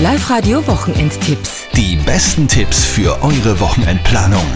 Live-Radio Wochenendtipps. Die besten Tipps für eure Wochenendplanung.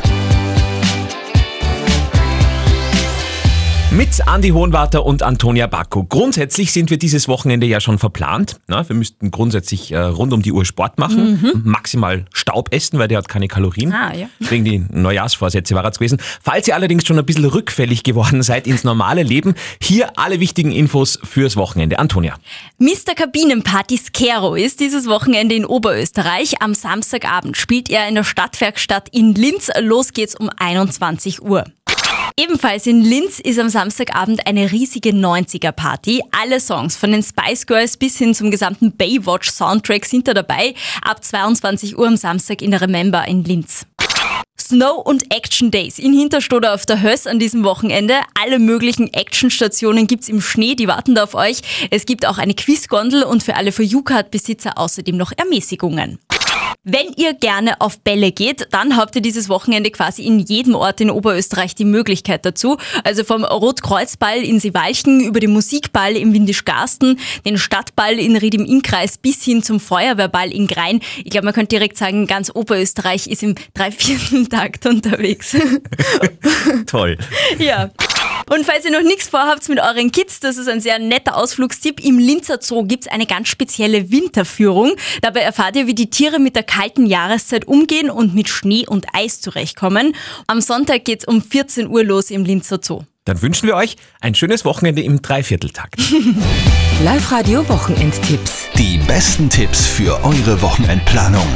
Mit Andi Hohenwarter und Antonia Bacco. Grundsätzlich sind wir dieses Wochenende ja schon verplant. Na, wir müssten grundsätzlich äh, rund um die Uhr Sport machen, maximal Staub essen, weil der hat keine Kalorien. Ah, ja. Wegen die Neujahrsvorsätze war es gewesen. Falls ihr allerdings schon ein bisschen rückfällig geworden seid ins normale Leben, hier alle wichtigen Infos fürs Wochenende. Antonia. Mr. Kabinenparty Skero ist dieses Wochenende in Oberösterreich. Am Samstagabend spielt er in der Stadtwerkstatt in Linz. Los geht's um 21 Uhr. Ebenfalls in Linz ist am Samstagabend eine riesige 90er-Party. Alle Songs von den Spice Girls bis hin zum gesamten Baywatch-Soundtrack sind da dabei. Ab 22 Uhr am Samstag in der Remember in Linz. Snow und Action Days in Hinterstoder auf der Höss an diesem Wochenende. Alle möglichen Actionstationen gibt's im Schnee, die warten da auf euch. Es gibt auch eine Quizgondel und für alle For-You-Card-Besitzer außerdem noch Ermäßigungen. Wenn ihr gerne auf Bälle geht, dann habt ihr dieses Wochenende quasi in jedem Ort in Oberösterreich die Möglichkeit dazu. Also vom Rotkreuzball in Seewalchen über den Musikball im Windischgarsten, den Stadtball in Ried im Innkreis bis hin zum Feuerwehrball in Grein. Ich glaube, man könnte direkt sagen, ganz Oberösterreich ist im Dreivierteltakt unterwegs. Toll. ja. Und falls ihr noch nichts vorhabt mit euren Kids, das ist ein sehr netter Ausflugstipp. Im Linzer Zoo gibt's eine ganz spezielle Winterführung. Dabei erfahrt ihr, wie die Tiere mit der kalten Jahreszeit umgehen und mit Schnee und Eis zurechtkommen. Am Sonntag geht's um 14 Uhr los im Linzer Zoo. Dann wünschen wir euch ein schönes Wochenende im Dreivierteltakt. Live-Radio Wochenendtipps. Die besten Tipps für eure Wochenendplanung.